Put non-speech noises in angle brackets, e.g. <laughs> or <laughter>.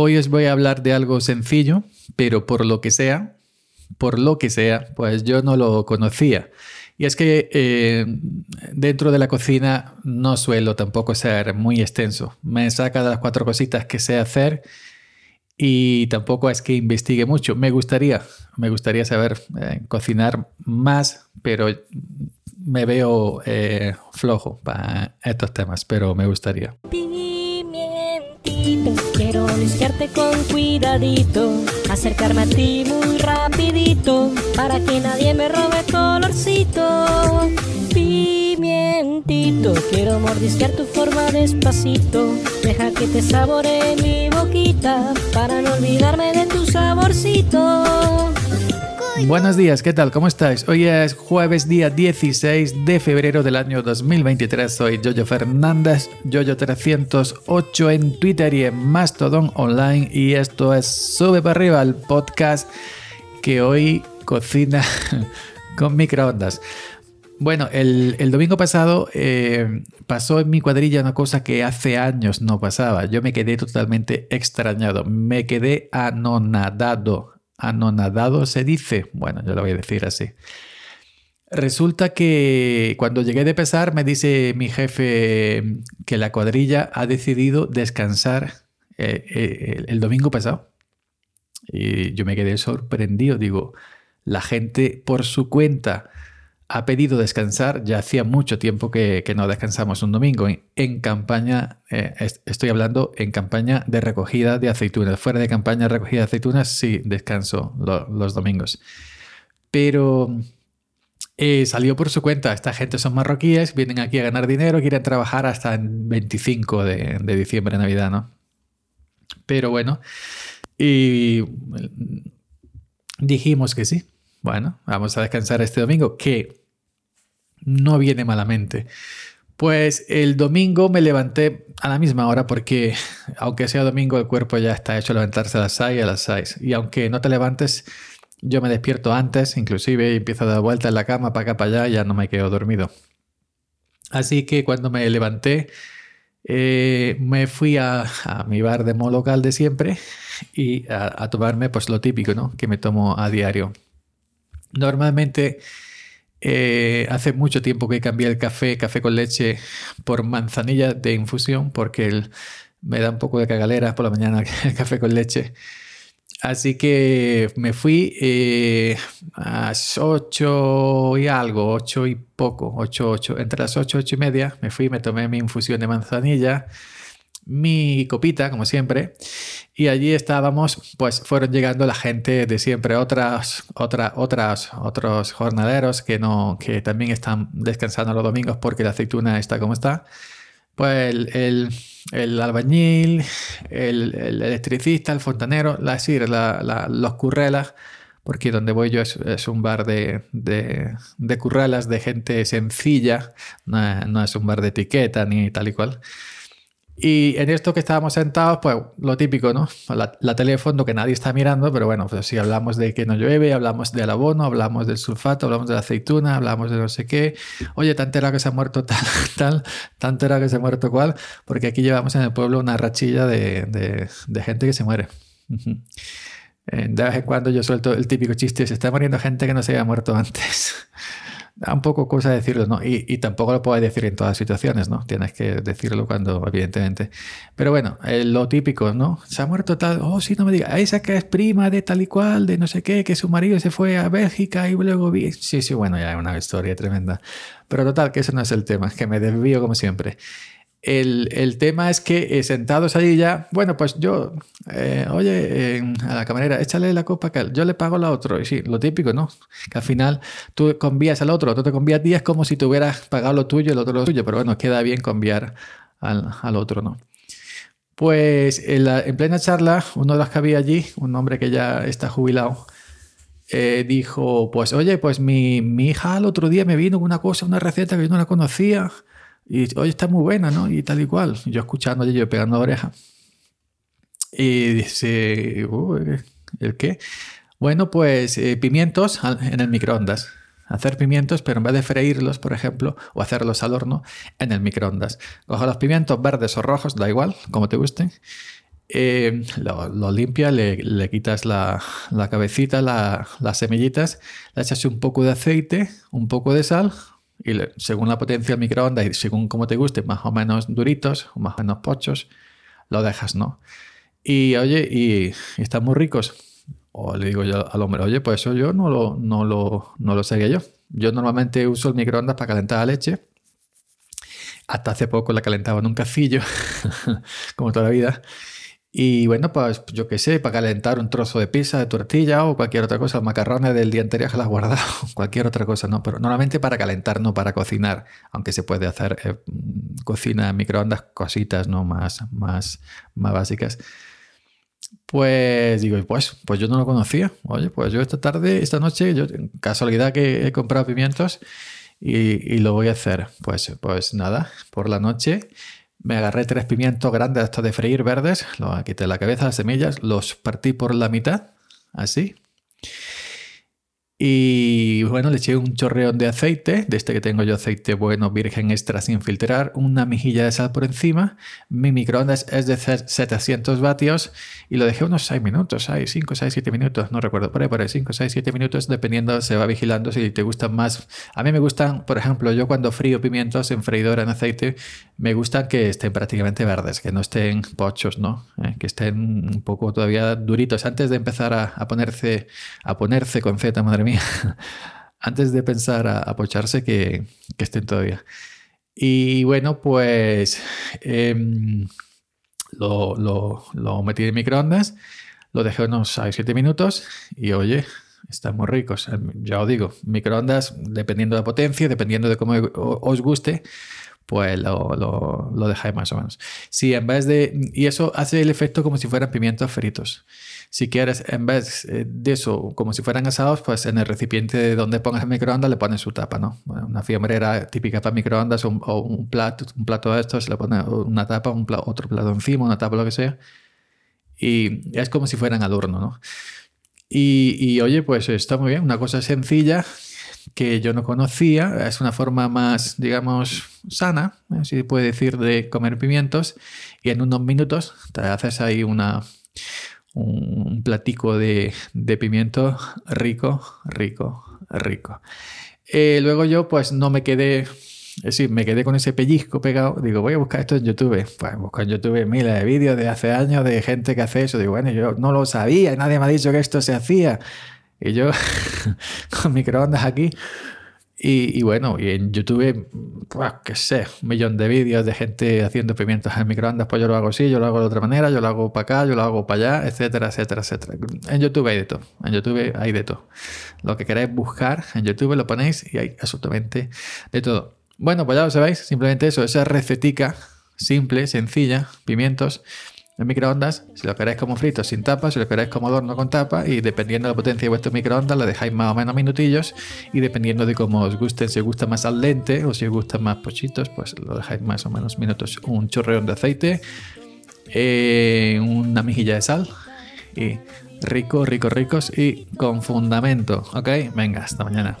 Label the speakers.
Speaker 1: Hoy os voy a hablar de algo sencillo, pero por lo que sea, por lo que sea, pues yo no lo conocía. Y es que eh, dentro de la cocina no suelo tampoco ser muy extenso. Me saca de las cuatro cositas que sé hacer y tampoco es que investigue mucho. Me gustaría, me gustaría saber eh, cocinar más, pero me veo eh, flojo para estos temas, pero me gustaría.
Speaker 2: Con cuidadito, acercarme a ti muy rapidito, para que nadie me robe colorcito Quiero mordisquear tu forma despacito. Deja que te sabore mi boquita para no olvidarme de tu saborcito.
Speaker 1: Buenos días, ¿qué tal? ¿Cómo estáis? Hoy es jueves día 16 de febrero del año 2023. Soy Jojo Fernández, Jojo308 en Twitter y en Mastodon Online. Y esto es Sube para arriba, el podcast que hoy cocina <laughs> con microondas. Bueno, el, domingo pasado eh, pasó en mi cuadrilla una cosa que hace años no pasaba. Yo me quedé totalmente extrañado, me quedé anonadado. Anonadado se dice. Bueno, yo lo voy a decir así. Resulta que cuando llegué de pesar me dice mi jefe que la cuadrilla ha decidido descansar eh, eh, el domingo pasado. Y yo me quedé sorprendido. Digo, la gente por su cuenta ha pedido descansar. Ya hacía mucho tiempo que, no descansamos un domingo en, campaña, eh, estoy hablando en campaña de recogida de aceitunas. Fuera de campaña recogida de aceitunas, sí, descanso los domingos. Pero eh, salió por su cuenta. Esta gente son marroquíes, vienen aquí a ganar dinero, quieren trabajar hasta el 25 de, de diciembre, Navidad, ¿no? Pero bueno, y dijimos que sí. Bueno, vamos a descansar este domingo, que no viene malamente. Pues el domingo me levanté a la misma hora porque <laughs> aunque sea domingo el cuerpo ya está hecho a levantarse a las 6 y a las 6. Y aunque no te levantes, yo me despierto antes, inclusive, y empiezo a dar vueltas en la cama para acá, para allá, y ya no me quedo dormido. Así que cuando me levanté, eh, me fui a, mi bar de mo local de siempre y a, tomarme pues lo típico, ¿no? Que me tomo a diario. Normalmente eh, hace mucho tiempo que cambié el café, café con leche, por manzanilla de infusión, porque me da un poco de cagalera por la mañana <laughs> el café con leche. Así que me fui eh, a las 8 y algo, 8 y poco, 8, 8, entre las 8, 8 y media, me fui, me tomé mi infusión de manzanilla mi copita, como siempre, y allí estábamos, pues fueron llegando la gente de siempre, otras, otras, otras, otros jornaleros que no, que también están descansando los domingos porque la aceituna está como está. Pues el, el, albañil, el, electricista, el fontanero, la, la, los currelas, porque donde voy yo es, un bar de, de, de, currelas de gente sencilla, no, no es un bar de etiqueta ni tal y cual. Y en esto que estábamos sentados, pues lo típico, ¿no? La, la teléfono que nadie está mirando, pero bueno, pues si hablamos de que no llueve, hablamos del abono, hablamos del sulfato, hablamos de la aceituna, hablamos de no sé qué. Oye, tan entera que se ha muerto tal, <laughs> tal, tan entera que se ha muerto cual, porque aquí llevamos en el pueblo una rachilla de, de, de gente que se muere. De vez en cuando yo suelto el típico chiste, se está muriendo gente que no se había muerto antes. <laughs> da un poco cosa decirlo, ¿no? Y, tampoco lo puedes decir en todas situaciones, ¿no? Tienes que decirlo cuando, evidentemente. Pero bueno, eh, lo típico, ¿no? Se ha muerto tal, oh, sí, no me diga, esa que es prima de tal y cual, de no sé qué, que su marido se fue a Bélgica y luego vi. Sí, sí, bueno, ya es una historia tremenda. Pero total, que eso no es el tema, es que me desvío como siempre. El, tema es que eh, sentados allí ya, bueno, pues yo, eh, oye, a la camarera, échale la copa que yo le pago la otro. Y sí, lo típico, ¿no? Que al final tú convías al otro, tú te convías 10 como si te hubieras pagado lo tuyo el otro lo tuyo, pero bueno, queda bien conviar al, otro, ¿no? Pues en, plena charla, uno de los que había allí, un hombre que ya está jubilado, eh, dijo, pues oye, pues mi, mi hija el otro día me vino con una cosa, una receta que yo no la conocía y hoy está muy buena, ¿no? Y tal y cual. Yo escuchando yo pegando oreja. Y dice, ¿el qué? Bueno, pues eh, pimientos en el microondas. Hacer pimientos, pero en vez de freírlos, por ejemplo, o hacerlos al horno, en el microondas. Cojo los pimientos verdes o rojos, da igual, como te gusten. eh, lo, lo limpias, le, le quitas la, la cabecita, la- las semillitas, le echas un poco de aceite, un poco de sal y según la potencia del microondas y según como te guste, más o menos duritos o más o menos pochos, lo dejas, ¿no? Y oye, y, están muy ricos. O le digo yo al hombre, oye, pues eso yo no lo, no lo, no lo yo. Yo normalmente uso el microondas para calentar la leche. Hasta hace poco la calentaba en un cacillo, <laughs> como toda la vida. Y bueno, pues yo qué sé, para calentar un trozo de pizza, de tortilla o cualquier otra cosa, macarrones del día anterior que las guardado, <laughs> cualquier otra cosa, ¿no? Pero normalmente para calentar, no para cocinar, aunque se puede hacer eh, mm, cocina microondas, cositas, ¿no? Más, más, más básicas. Pues digo, pues, pues yo no lo conocía. Oye, pues yo esta tarde, esta noche, yo casualidad que he comprado pimientos y, y lo voy a hacer. Pues, pues nada, por la noche me agarré tres pimientos grandes estos de freír verdes, los quité la cabeza, las semillas, los partí por la mitad, así. Y bueno, le eché un chorreón de aceite, de este que tengo yo aceite bueno, virgen extra sin filtrar, una mejilla de sal por encima. Mi microondas es de 700 vatios y lo dejé unos 6 minutos, 5, 6, 7 minutos, no recuerdo, por ahí, por ahí, 5, 6, 7 minutos, dependiendo, se va vigilando si te gustan más. A mí me gustan, por ejemplo, yo cuando frío pimientos en freidora en aceite, me gustan que estén prácticamente verdes, que no estén pochos, ¿no? Eh, que estén un poco todavía duritos antes de empezar a, ponerse, a ponerse con Z, madre mía, <laughs> antes de pensar a, a pocharse, que, estén todavía. Y bueno, pues em, lo, lo, metí en microondas, lo dejé unos 7 minutos y oye, están muy ricos. Ya os digo, microondas, dependiendo de la potencia, dependiendo de cómo os guste, pues lo, lo, lo, dejáis más o menos. Si en vez de... Y eso hace el efecto como si fueran pimientos fritos. Si quieres, en vez de eso, como si fueran asados, pues en el recipiente donde pongas el microondas le pones su tapa, ¿no? Una fiambrera típica para microondas o un, plato, un plato de estos, le pones una tapa, un otro plato encima, una tapa, lo que sea. Y es como si fueran al horno, ¿no? Y, y oye, pues está muy bien, una cosa sencilla que yo no conocía, es una forma más, digamos, sana, si se puede decir, de comer pimientos y en unos minutos te haces ahí una, un platico de, de pimiento rico, rico, rico. Eh, luego yo pues no me quedé, es decir, me quedé con ese pellizco pegado. Digo, voy a buscar esto en YouTube. Pues busco en YouTube miles de vídeos de hace años de gente que hace eso. Digo, bueno, yo no lo sabía, nadie me ha dicho que esto se hacía. Y yo <laughs> <laughs> con microondas aquí. Y, bueno, y en YouTube, pues qué sé, un millón de vídeos de gente haciendo pimientos en microondas, pues yo lo hago así, yo lo hago de otra manera, yo lo hago para acá, yo lo hago para allá, etcétera, etcétera, etcétera. En YouTube hay de todo, en YouTube hay de todo. Lo que queráis buscar en YouTube lo ponéis y hay absolutamente de todo. Bueno, pues ya lo sabéis, simplemente eso, esa recetica simple, sencilla, pimientos en microondas, si lo queréis como frito sin tapa, si lo queréis como horno con tapa y dependiendo de la potencia de vuestro microondas le dejáis más o menos minutillos y dependiendo de cómo os gusten, si os gusta más al dente o si os gustan más pochitos, pues lo dejáis más o menos minutos. Un chorreón de aceite, eh, una mejilla de sal y rico, rico, ricos y con fundamento, ¿ok? Venga, hasta mañana.